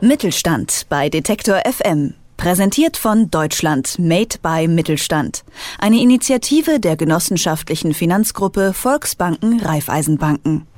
Mittelstand bei Detektor FM. Präsentiert von Deutschland Made by Mittelstand. Eine Initiative der genossenschaftlichen Finanzgruppe Volksbanken Raiffeisenbanken.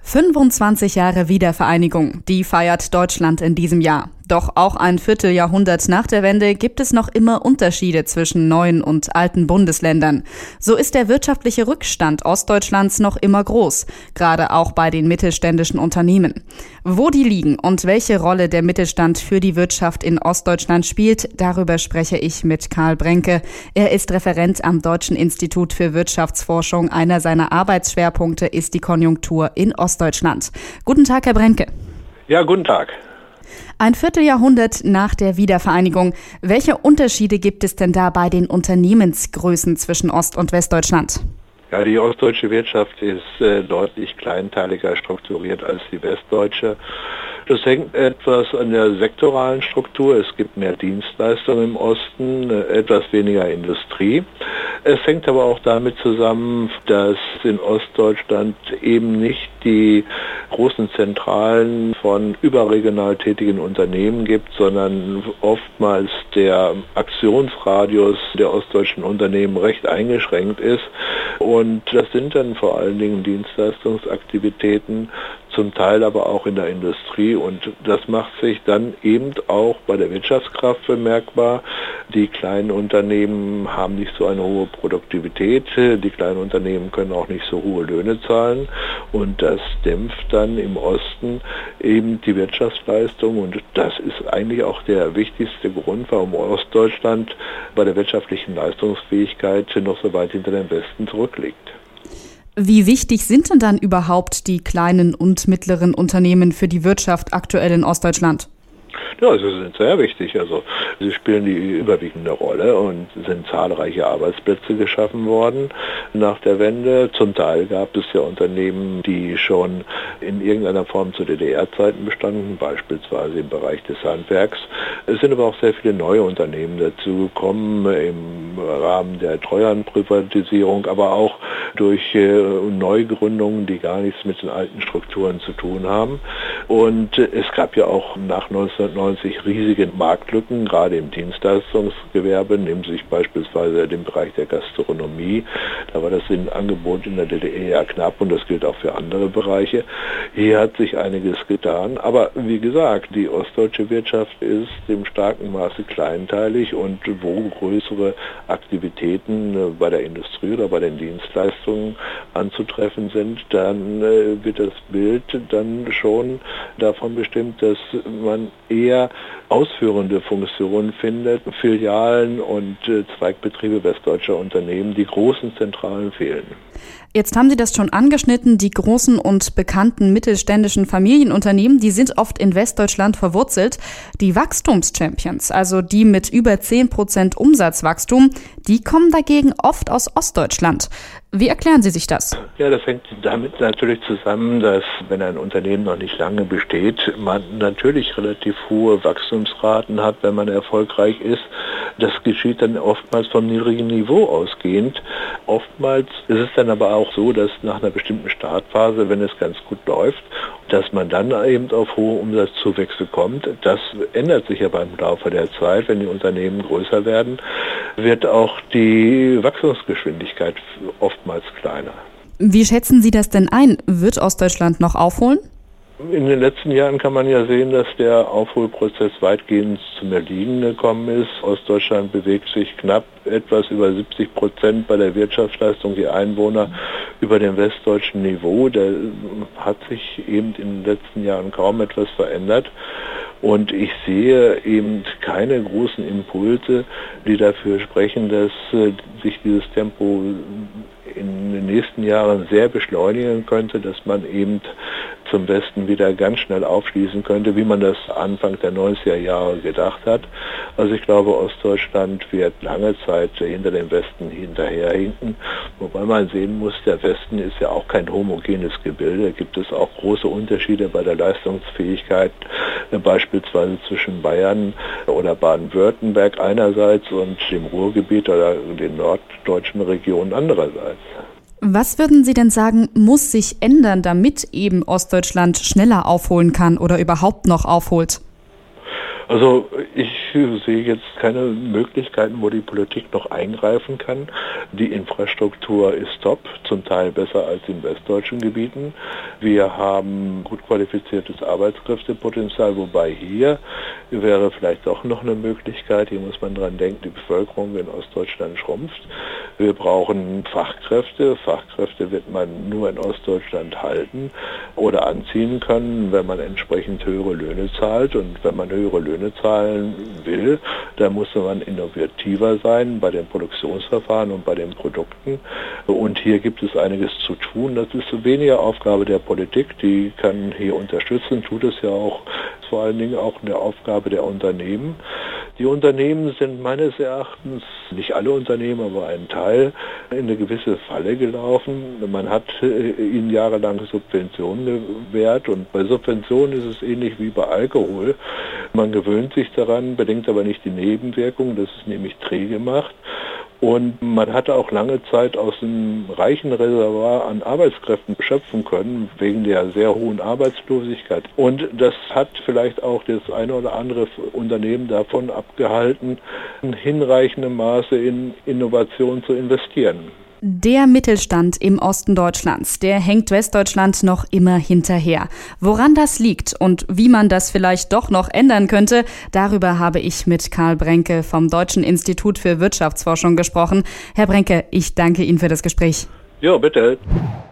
25 Jahre Wiedervereinigung, die feiert Deutschland in diesem Jahr. Doch auch ein Vierteljahrhundert nach der Wende gibt es noch immer Unterschiede zwischen neuen und alten Bundesländern. So ist der wirtschaftliche Rückstand Ostdeutschlands noch immer groß, gerade auch bei den mittelständischen Unternehmen. Wo die liegen und welche Rolle der Mittelstand für die Wirtschaft in Ostdeutschland spielt, darüber spreche ich mit Karl Brenke. Er ist Referent am Deutschen Institut für Wirtschaftsforschung. Einer seiner Arbeitsschwerpunkte ist die Konjunktur in Ostdeutschland. Guten Tag, Herr Brenke. Ja, guten Tag. Ein Vierteljahrhundert nach der Wiedervereinigung. Welche Unterschiede gibt es denn da bei den Unternehmensgrößen zwischen Ost- und Westdeutschland? Ja, die ostdeutsche Wirtschaft ist äh, deutlich kleinteiliger strukturiert als die westdeutsche. Das hängt etwas an der sektoralen Struktur. Es gibt mehr Dienstleistungen im Osten, äh, etwas weniger Industrie. Es hängt aber auch damit zusammen, dass in Ostdeutschland eben nicht die großen Zentralen von überregional tätigen Unternehmen gibt, sondern oftmals der Aktionsradius der ostdeutschen Unternehmen recht eingeschränkt ist. Und das sind dann vor allen Dingen Dienstleistungsaktivitäten, zum Teil aber auch in der Industrie und das macht sich dann eben auch bei der Wirtschaftskraft bemerkbar. Die kleinen Unternehmen haben nicht so eine hohe Produktivität, die kleinen Unternehmen können auch nicht so hohe Löhne zahlen und das dämpft dann im Osten eben die Wirtschaftsleistung und das ist eigentlich auch der wichtigste Grund, warum Ostdeutschland bei der wirtschaftlichen Leistungsfähigkeit noch so weit hinter dem Westen zurückliegt. Wie wichtig sind denn dann überhaupt die kleinen und mittleren Unternehmen für die Wirtschaft aktuell in Ostdeutschland? Ja, sie sind sehr wichtig. Also sie spielen die überwiegende Rolle und sind zahlreiche Arbeitsplätze geschaffen worden nach der Wende. Zum Teil gab es ja Unternehmen, die schon in irgendeiner Form zu DDR-Zeiten bestanden, beispielsweise im Bereich des Handwerks. Es sind aber auch sehr viele neue Unternehmen dazu gekommen im Rahmen der Treuhandprivatisierung, aber auch durch äh, Neugründungen, die gar nichts mit den alten Strukturen zu tun haben. Und es gab ja auch nach 1990 1990 riesige Marktlücken, gerade im Dienstleistungsgewerbe, nehmen Sie sich beispielsweise den Bereich der Gastronomie. Da war das Angebot in der DDR ja knapp und das gilt auch für andere Bereiche. Hier hat sich einiges getan, aber wie gesagt, die ostdeutsche Wirtschaft ist im starken Maße kleinteilig und wo größere Aktivitäten äh, bei der Industrie oder bei den Dienstleistungen anzutreffen sind, dann äh, wird das Bild dann schon davon bestimmt, dass man eher ausführende Funktionen findet. Filialen und äh, Zweigbetriebe westdeutscher Unternehmen, die großen Zentralen fehlen. Jetzt haben Sie das schon angeschnitten. Die großen und bekannten mittelständischen Familienunternehmen, die sind oft in Westdeutschland verwurzelt. Die Wachstumschampions, also die mit über 10 Prozent Umsatzwachstum, die kommen dagegen oft aus Ostdeutschland. Wie erklären Sie sich das? Ja, das hängt damit natürlich zusammen, dass wenn ein Unternehmen noch nicht lange besteht, man natürlich relativ hohe Wachstumsraten hat, wenn man erfolgreich ist. Das geschieht dann oftmals vom niedrigen Niveau ausgehend. Oftmals ist es dann aber auch so, dass nach einer bestimmten Startphase, wenn es ganz gut läuft, dass man dann eben auf hohe Umsatzzuwächse kommt. Das ändert sich aber im Laufe der Zeit, wenn die Unternehmen größer werden, wird auch die Wachstumsgeschwindigkeit oftmals kleiner. Wie schätzen Sie das denn ein? Wird Ostdeutschland noch aufholen? In den letzten Jahren kann man ja sehen, dass der Aufholprozess weitgehend zum Erliegen gekommen ist. Ostdeutschland bewegt sich knapp etwas über 70 Prozent bei der Wirtschaftsleistung die Einwohner über dem westdeutschen Niveau. Da hat sich eben in den letzten Jahren kaum etwas verändert. Und ich sehe eben keine großen Impulse, die dafür sprechen, dass äh, sich dieses Tempo in den nächsten Jahren sehr beschleunigen könnte, dass man eben zum Westen wieder ganz schnell aufschließen könnte, wie man das Anfang der 90er Jahre gedacht hat. Also ich glaube, Ostdeutschland wird lange Zeit hinter dem Westen hinterherhinken, wobei man sehen muss, der Westen ist ja auch kein homogenes Gebilde. Da gibt es auch große Unterschiede bei der Leistungsfähigkeit, äh, beispielsweise zwischen Bayern oder Baden-Württemberg einerseits und dem Ruhrgebiet oder den norddeutschen Regionen andererseits. Was würden Sie denn sagen, muss sich ändern, damit eben Ostdeutschland schneller aufholen kann oder überhaupt noch aufholt? Also ich sehe jetzt keine Möglichkeiten, wo die Politik noch eingreifen kann. Die Infrastruktur ist top, zum Teil besser als in westdeutschen Gebieten. Wir haben gut qualifiziertes Arbeitskräftepotenzial, wobei hier wäre vielleicht auch noch eine Möglichkeit, hier muss man dran denken, die Bevölkerung in Ostdeutschland schrumpft. Wir brauchen Fachkräfte. Fachkräfte wird man nur in Ostdeutschland halten oder anziehen können, wenn man entsprechend höhere Löhne zahlt. Und wenn man höhere Löhne zahlen will, dann muss man innovativer sein bei den Produktionsverfahren und bei den Produkten. Und hier gibt es einiges zu tun. Das ist weniger Aufgabe der Politik, die kann hier unterstützen, tut es ja auch vor allen Dingen auch eine Aufgabe der Unternehmen. Die Unternehmen sind meines Erachtens, nicht alle Unternehmen, aber ein Teil, in eine gewisse Falle gelaufen. Man hat äh, ihnen jahrelang Subventionen gewährt und bei Subventionen ist es ähnlich wie bei Alkohol. Man gewöhnt sich daran, bedenkt aber nicht die Nebenwirkungen, das ist nämlich träge macht. Und man hatte auch lange Zeit aus dem reichen Reservoir an Arbeitskräften schöpfen können, wegen der sehr hohen Arbeitslosigkeit. Und das hat vielleicht auch das eine oder andere Unternehmen davon abgehalten, in hinreichendem Maße in Innovation zu investieren. Der Mittelstand im Osten Deutschlands, der hängt Westdeutschland noch immer hinterher. Woran das liegt und wie man das vielleicht doch noch ändern könnte, darüber habe ich mit Karl Brenke vom Deutschen Institut für Wirtschaftsforschung gesprochen. Herr Brenke, ich danke Ihnen für das Gespräch. Ja, bitte.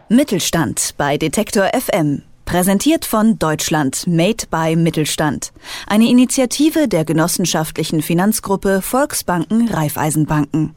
Mittelstand bei Detektor FM. Präsentiert von Deutschland Made by Mittelstand. Eine Initiative der genossenschaftlichen Finanzgruppe Volksbanken Raiffeisenbanken.